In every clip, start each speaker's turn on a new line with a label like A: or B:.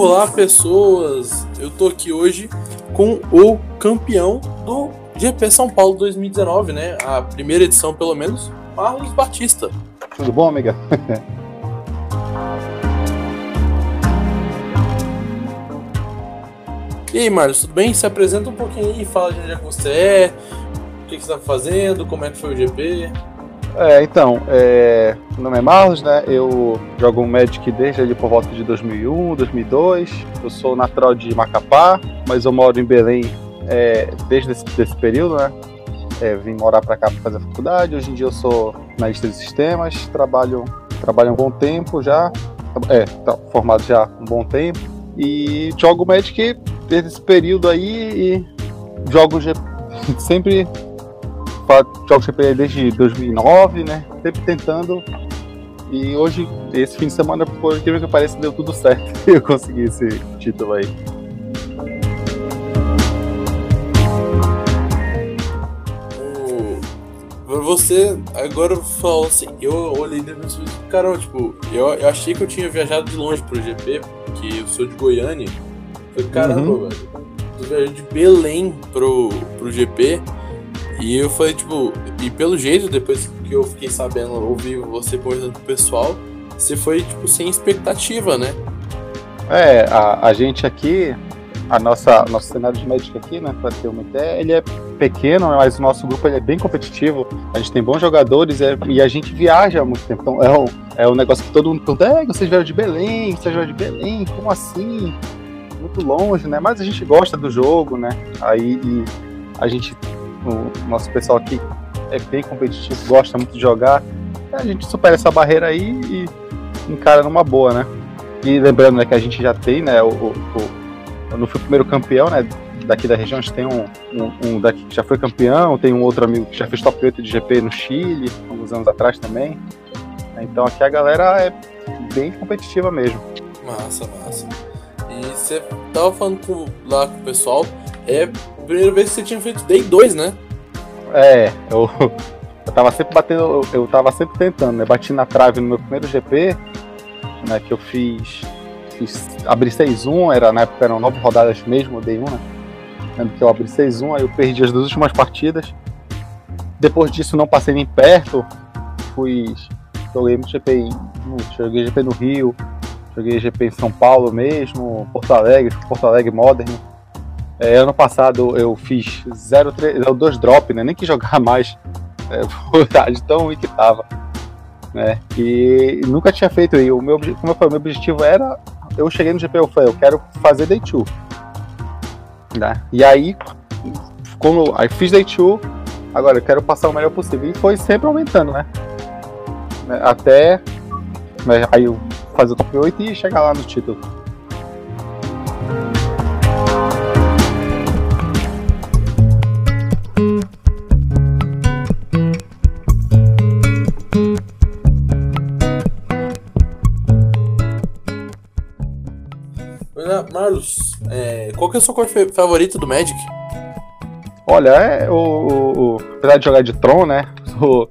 A: Olá, pessoas! Eu tô aqui hoje com o campeão do GP São Paulo 2019, né? A primeira edição, pelo menos, Marlos Batista.
B: Tudo bom, amiga?
A: e aí, Marlos, tudo bem? Se apresenta um pouquinho aí, fala de onde é que você é, que, que você tá fazendo, como é que foi o GP.
B: É, então, é, meu nome é Marlos, né? Eu jogo Magic desde ali por volta de 2001, 2002. Eu sou natural de Macapá, mas eu moro em Belém é, desde esse, desse período, né? É, vim morar para cá para fazer faculdade. Hoje em dia eu sou analista de sistemas, trabalho, trabalho um bom tempo já, é, tá formado já um bom tempo e jogo Magic desde esse período aí e jogo sempre jogo GP desde 2009, né? Sempre tentando. E hoje, esse fim de semana, por incrível que pareça, deu tudo certo. Eu consegui esse título aí.
A: Você agora falou assim, eu olhei depois e cara, tipo, eu, eu achei que eu tinha viajado de longe pro GP, porque eu sou de Goiânia. Falei, caramba, uhum. velho, eu viajei de Belém pro, pro GP. E eu falei, tipo, e pelo jeito, depois que eu fiquei sabendo, ouvi você conversando com o pessoal, você foi, tipo, sem expectativa, né?
B: É, a, a gente aqui, a nossa nosso cenário de médico aqui, né, para ter uma ideia, ele é pequeno, mas o nosso grupo ele é bem competitivo. A gente tem bons jogadores é, e a gente viaja há muito tempo. Então é o, é o negócio que todo mundo pergunta: é, vocês vieram de Belém, vocês vieram de Belém, como assim? Muito longe, né? Mas a gente gosta do jogo, né? Aí a gente o nosso pessoal aqui é bem competitivo, gosta muito de jogar. A gente supera essa barreira aí e encara numa boa, né? E lembrando né, que a gente já tem, né? O, o, o, não fui o primeiro campeão, né? Daqui da região, a gente tem um, um, um, daqui que já foi campeão, tem um outro amigo que já fez top 8 de GP no Chile, alguns anos atrás também. Então aqui a galera é bem competitiva mesmo.
A: Massa, massa. E você tava falando com, lá com o pessoal, é primeira vez que você tinha feito Day 2, né?
B: É, eu, eu tava sempre batendo, eu, tava sempre tentando, né? Bati na trave no meu primeiro GP, né? Que eu fiz. fiz abri 6-1, era, na época eram nove rodadas mesmo, Day 1, né? Lembro que eu abri 6-1, aí eu perdi as duas últimas partidas. Depois disso não passei nem perto. Fui. Joguei muito GP em. Joguei GP no Rio, joguei GP em São Paulo mesmo, Porto Alegre, Porto Alegre Modern. É, ano passado eu fiz 0,2 drop, né? Nem que jogar mais é, de tão ruim que tava. Né? E nunca tinha feito aí. O meu, como eu falei, meu objetivo era. Eu cheguei no GP, eu falei, eu quero fazer day 2. Né? E aí, quando, aí fiz day 2, agora eu quero passar o melhor possível. E foi sempre aumentando, né? né até né, aí eu fazer o top 8 e chegar lá no título.
A: Qual que é a sua cor favorita do Magic?
B: Olha, é o, o, o, apesar de jogar de Tron, né? Sou,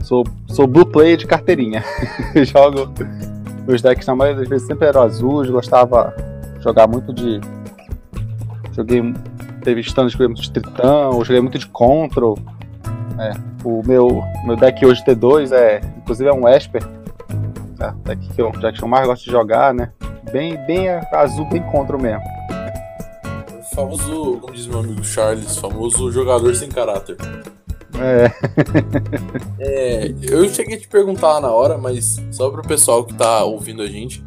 B: sou, sou blue player de carteirinha. Jogo meus decks na maioria das vezes sempre eram azuis, gostava de jogar muito de. Joguei. Teve stands, joguei muito de Tritão, joguei muito de Control. É, o meu, meu deck hoje T2 é. Inclusive é um Esper. É, deck que eu, deck que eu mais gosto de jogar, né? Bem, bem azul, bem contra mesmo.
A: Famoso, como diz meu amigo Charles, famoso jogador sem caráter.
B: É.
A: é. Eu cheguei a te perguntar na hora, mas só pro pessoal que tá ouvindo a gente,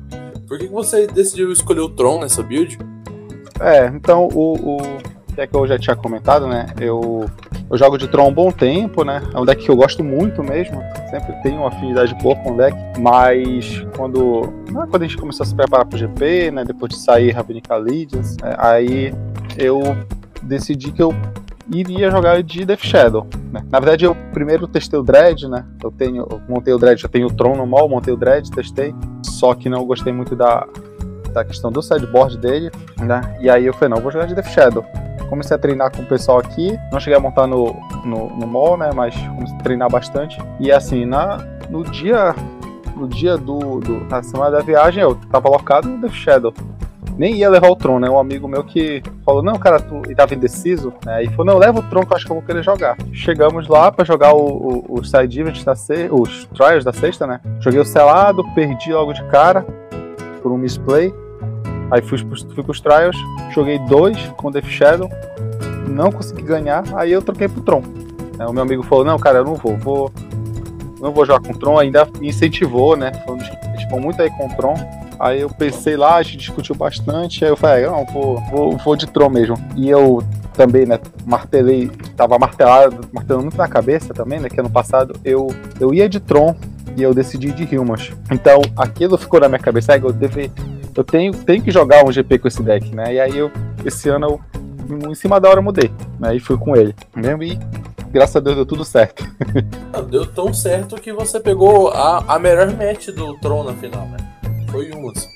A: por que, que você decidiu escolher o Tron nessa build?
B: É, então o, o é que eu já tinha comentado, né? Eu eu jogo de Tron há um bom tempo, né? É um deck que eu gosto muito mesmo. Sempre tenho uma afinidade boa com o deck. Mas quando, né, quando a gente começou a se preparar pro GP, né? Depois de sair Ravnica Legends, né, aí eu decidi que eu iria jogar de Death Shadow. Né? Na verdade, eu primeiro testei o Dread, né? Eu tenho, eu montei o Dread, já tenho o Tron no mall, montei o Dread, testei. Só que não gostei muito da, da questão do sideboard dele, né? E aí eu falei, não, eu vou jogar de Death Shadow. Comecei a treinar com o pessoal aqui. Não cheguei a montar no, no, no mall, né? Mas comecei a treinar bastante. E assim, na, no dia. No dia do, do. Na semana da viagem, eu tava alocado no Death Shadow nem ia levar o Tron, né? Um amigo meu que falou, não, cara, tu e tava indeciso, né? E falou, não, leva o Tron que eu acho que eu vou querer jogar. Chegamos lá para jogar o, o, o side event da se... os trials da sexta, né? Joguei o selado, perdi logo de cara por um misplay. Aí fui, fui pros trials, joguei dois com Death Shadow, não consegui ganhar, aí eu troquei pro Tron. O meu amigo falou, não, cara, eu não vou, vou não vou jogar com Tron, ainda me incentivou, né? Falando que vão muito aí com Tron. Aí eu pensei lá, a gente discutiu bastante, aí eu falei, ah, não, vou, vou, vou de Tron mesmo. E eu também, né, martelei, tava martelado, martelando muito na cabeça também, né, que ano passado eu, eu ia de Tron e eu decidi de Humans. Então, aquilo ficou na minha cabeça, eu deve, eu tenho, tenho que jogar um GP com esse deck, né, e aí eu, esse ano eu, em cima da hora mudei, né, e fui com ele, mesmo, e graças a Deus deu tudo certo.
A: Deu tão certo que você pegou a, a melhor match do Tron na final, né? Foi Rimas.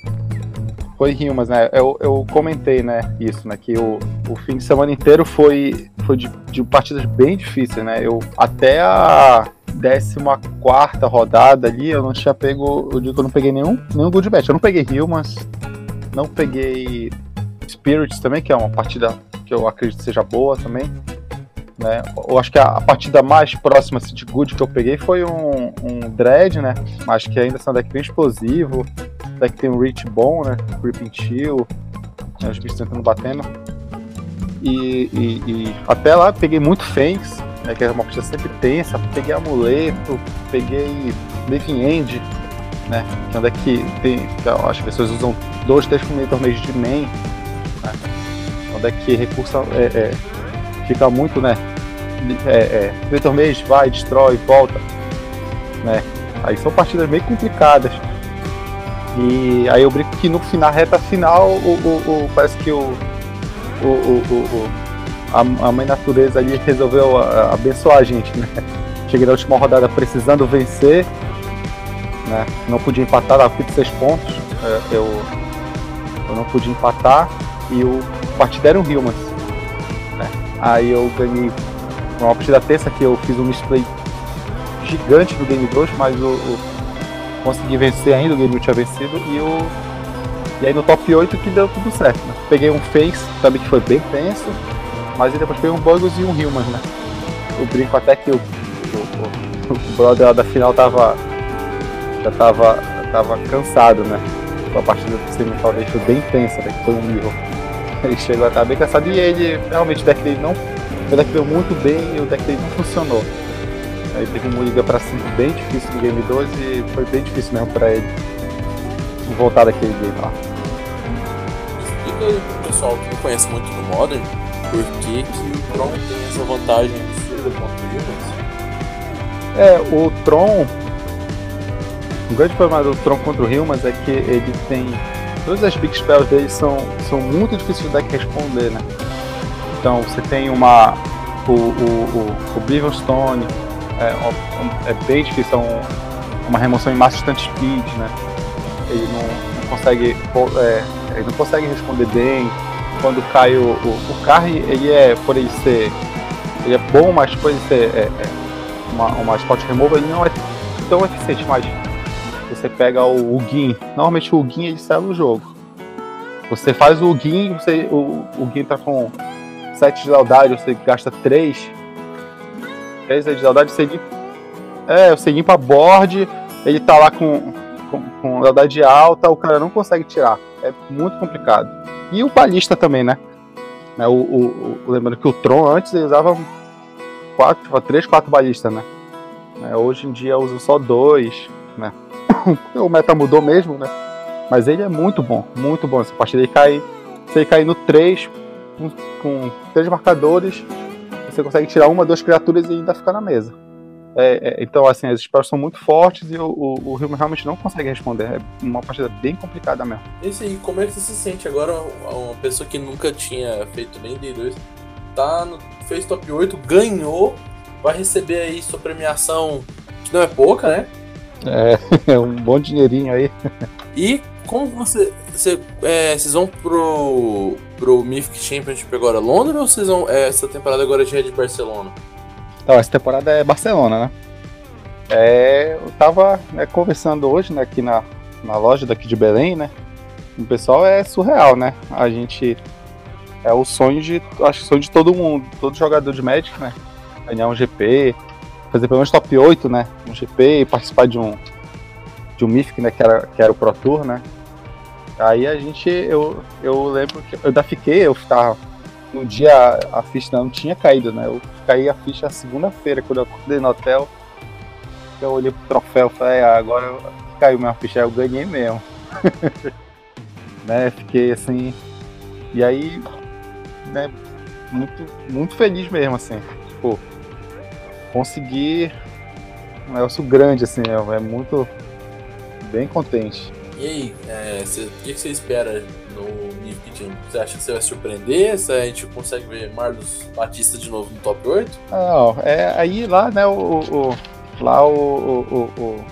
B: Foi Rimas, né? Eu, eu comentei, né, isso, né? Que o, o fim de semana inteiro foi, foi de, de partidas bem difíceis, né? Eu até a 14 rodada ali, eu não tinha pego. Eu digo que eu não peguei nenhum, nenhum good match. Eu não peguei Rimas, não peguei Spirits também, que é uma partida que eu acredito seja boa também. Né? Eu acho que a, a partida mais próxima assim, de good que eu peguei foi um, um Dread, né? Mas que ainda é um deck bem explosivo. Deck tem um reach bom, né? Creeping Chill. Né? Os bichos tentando batendo. E, e, e, até lá peguei muito Fênix, né? Que é uma partida sempre tensa. Peguei Amuleto, peguei Living End, né? Que é um deck que tem. Que as pessoas usam dois, três meio de main. Né? É um deck que recursa. É, é, fica muito, né? É, é, Mage vai, destrói, volta. Né? Aí são partidas meio complicadas. E aí eu brinco que no final, reta final, o, o, o parece que o, o, o, a, a, mãe natureza ali resolveu abençoar a gente, né? Cheguei na última rodada precisando vencer, né? Não podia empatar, dava 26 pontos. É, eu, eu não podia empatar e o partido era um Humans. Aí eu ganhei uma partida terça que eu fiz um misplay gigante do Game 2, mas o, o consegui vencer ainda, o Game 1 tinha vencido, e o. E aí no top 8 que deu tudo certo. Né? Peguei um Face também que foi bem tenso, mas depois peguei um Bugos e um Humans, né? Eu brinco até que o, o, o, brother lá da final tava. Já tava, tava cansado, né? A partida do semifinal dele foi bem tensa, né? Foi um nível. Ele chegou a estar bem cansado e ele realmente o deck dele não. O deck deu muito bem e o deck dele não funcionou. Aí teve uma liga pra cima bem difícil no Game 12 e foi bem difícil mesmo pra ele voltar daquele game lá.
A: Explica aí pro pessoal que não conhece muito do Modern por que, que o Tron tem essa vantagem absurda contra o Humans.
B: É, o Tron. O grande problema do Tron contra o Humans é que ele tem todas as big spells dele são, são muito difíceis deck responder, né? Então você tem uma. O, o, o, o Stone é, é bem difícil, é um, uma remoção em massa instant speed, né? Ele não, não consegue. É, ele não consegue responder bem. Quando cai o. O, o Carry, ele é, por ele ser. Ele é bom, mas por ele ser é, é uma, uma spot removal, ele não é tão eficiente, mas você pega o, o Gin. Normalmente o Gin ele sai no jogo. Você faz o Gin, você, o, o Gin tá com 7 de lealdade, você gasta 3. 3 de lealdade, você limpa. É, você limpa board, ele tá lá com, com, com lealdade alta, o cara não consegue tirar. É muito complicado. E o balista também, né? né o, o, o, lembrando que o Tron antes ele usava 4, 3, 4 balistas, né? É, hoje em dia usa só dois, né? o meta mudou mesmo, né? Mas ele é muito bom, muito bom. Essa partida ele cai. Se ele cair no 3, com, com três marcadores, você consegue tirar uma, duas criaturas e ainda ficar na mesa. É, é, então, assim, as spells são muito fortes e o, o, o realmente não consegue responder. É uma partida bem complicada mesmo.
A: Esse aí, como é que você se sente agora? Uma pessoa que nunca tinha feito nem D2, tá no, fez top 8, ganhou, vai receber aí sua premiação, que não é pouca, né?
B: É, é um bom dinheirinho aí.
A: E como você. você é, vocês vão pro. pro Mythic Championship agora Londres ou vocês vão. É, essa temporada agora já é de Barcelona?
B: Então, essa temporada é Barcelona, né? É, eu tava né, conversando hoje né, aqui na, na loja daqui de Belém, né? O pessoal é surreal, né? A gente. É o sonho de. Acho que sonho de todo mundo, todo jogador de Magic, né? Ganhar um GP, fazer pelo menos top 8, né? Um GP e participar de um. De um Mythic, né? Que era, que era o Pro Tour, né? Aí a gente. Eu, eu lembro que eu ainda fiquei, eu ficava. No dia a ficha não tinha caído, né? Eu caí a ficha segunda-feira, quando eu acordei no hotel. Eu olhei pro troféu e falei, ah, agora caiu minha ficha, eu ganhei mesmo. né? Fiquei assim. E aí, né, muito, muito feliz mesmo, assim. Tipo, conseguir um negócio grande, assim, é, é muito bem contente.
A: E aí, é, cê, o que, você espera no Mythic Team? Você acha que você vai surpreender? Se a gente consegue ver Marlos Batista de novo no top 8?
B: Não, é aí lá, né, o, o lá o, o, o,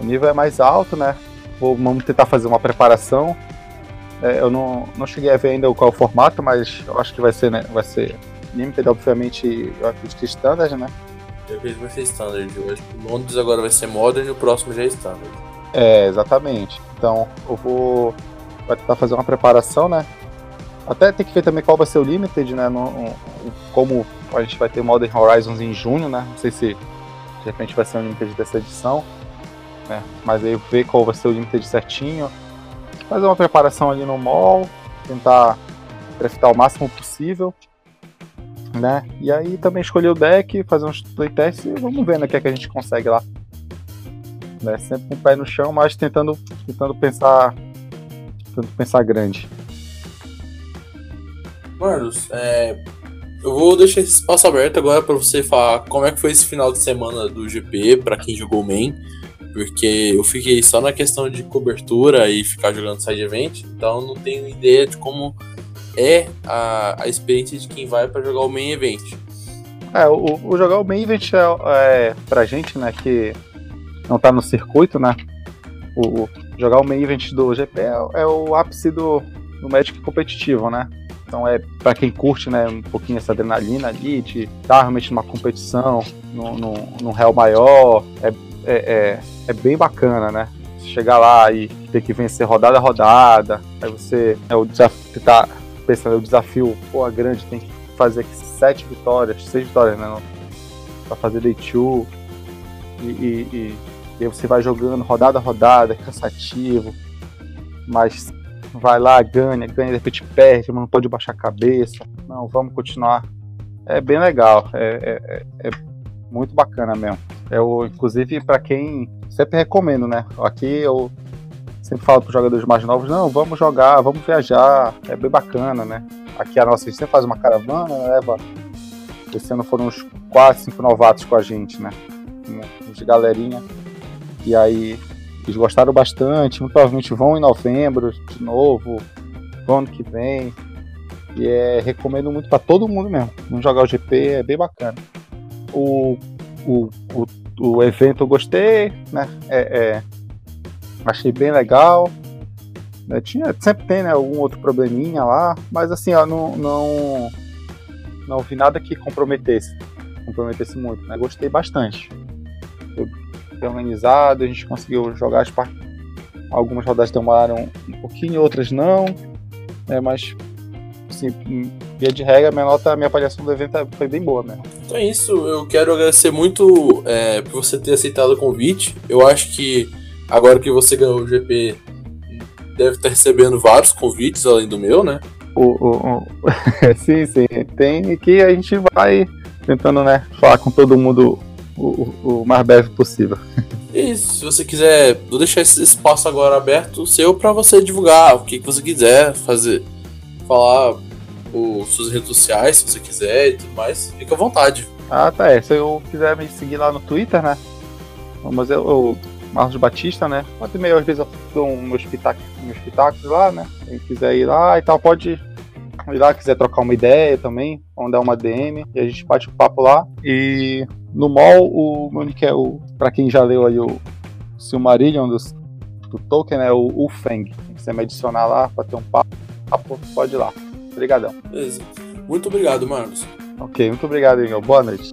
B: o nível é mais alto, né? Vamos tentar fazer uma preparação. É, eu não, não cheguei a ver ainda qual o formato, mas eu acho que vai ser, né? Vai ser Limited, obviamente, eu acredito que Standard, né?
A: Eu acredito que vai ser Standard. Eu acho que Londres agora vai ser Modern e o próximo já é Standard.
B: É, exatamente. Então, eu vou vai tentar fazer uma preparação, né? Até tem que ver também qual vai ser o Limited, né? No, como a gente vai ter Modern Horizons em junho, né? Não sei se de repente vai ser o Limited dessa edição né? Mas aí ver qual vai ser o limite certinho, fazer uma preparação ali no mall, tentar draftar o máximo possível, né? E aí também escolher o deck, fazer uns playtests e vamos ver né, o que, é que a gente consegue lá. Né? Sempre com o pé no chão, mas tentando, tentando pensar tentando pensar grande.
A: Marlos, é, eu vou deixar esse espaço aberto agora para você falar como é que foi esse final de semana do GP para quem jogou main porque eu fiquei só na questão de cobertura e ficar jogando side event, então não tenho ideia de como é a, a experiência de quem vai para jogar o main event.
B: É, o, o, jogar o main event é, é pra gente, né, que não tá no circuito, né? O, jogar o main event do GP é, é, o ápice do, do Magic competitivo, né? Então é para quem curte, né, um pouquinho essa adrenalina ali, de estar realmente numa competição, num, réu maior, é, é, é é bem bacana, né? Chegar lá e ter que vencer rodada a rodada, aí você é o desafio, tá pensando, o desafio, pô, grande, tem que fazer sete vitórias, seis vitórias, né? Pra fazer day two. E, e, e, e você vai jogando rodada a rodada, é cansativo, mas vai lá, ganha, ganha, de repente perde, mas não pode baixar a cabeça. Não, vamos continuar. É bem legal, é, é, é, é muito bacana mesmo. Eu, inclusive, para quem sempre recomendo, né? Aqui eu sempre falo para os jogadores mais novos, não, vamos jogar, vamos viajar, é bem bacana, né? Aqui a nossa, a gente sempre faz uma caravana, leva. Esse ano foram uns 4, 5 novatos com a gente, né? Uns galerinha. E aí eles gostaram bastante, muito provavelmente vão em novembro de novo, ano que vem. E é, recomendo muito para todo mundo mesmo. Vamos jogar o GP, é bem bacana. O, o, o o evento eu gostei, né? É, é, achei bem legal. Né? Tinha, sempre tem né, algum outro probleminha lá, mas assim, ó, não, não, não vi nada que comprometesse, comprometesse muito. Né? Gostei bastante. Bem organizado, a gente conseguiu jogar as partes. Algumas rodadas demoraram um pouquinho, outras não. Né? Mas assim, via de regra, minha nota, minha avaliação do evento foi bem boa, né?
A: Então é isso, eu quero agradecer muito é, por você ter aceitado o convite. Eu acho que agora que você ganhou o GP, deve estar recebendo vários convites além do meu, né?
B: O, o, o... sim, sim. Tem que a gente vai tentando, né, falar com todo mundo o, o mais breve possível.
A: Isso, se você quiser, vou deixar esse espaço agora aberto seu para você divulgar o que, que você quiser fazer, falar por suas redes sociais, se você quiser e tudo mais, fica à vontade.
B: Ah, tá. É. Se eu quiser me seguir lá no Twitter, né? Mas eu, eu Marcos Batista, né? Pode meio, às vezes eu dou um meus pitacos, meus pitacos lá, né? Quem quiser ir lá e tal, pode ir lá, quiser trocar uma ideia também, vamos dar uma DM e a gente bate o um papo lá. E no mall, o meu nick é o. Pra quem já leu aí o Silmarillion do, do Tolkien, é o Ufeng. Você me adicionar lá pra ter um papo pode ir lá. Obrigadão.
C: Beleza. Muito obrigado, Marcos.
B: Ok, muito obrigado, Igor. Boa noite.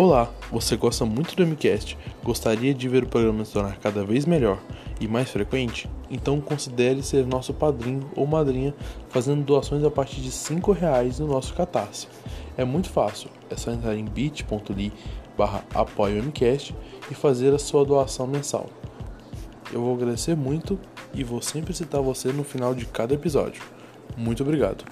A: Olá, você gosta muito do MCast? Gostaria de ver o programa se tornar cada vez melhor e mais frequente? Então considere ser nosso padrinho ou madrinha fazendo doações a partir de R$ reais no nosso Catarse. É muito fácil, é só entrar em bit.ly barra e fazer a sua doação mensal. Eu vou agradecer muito e vou sempre citar você no final de cada episódio. Muito obrigado.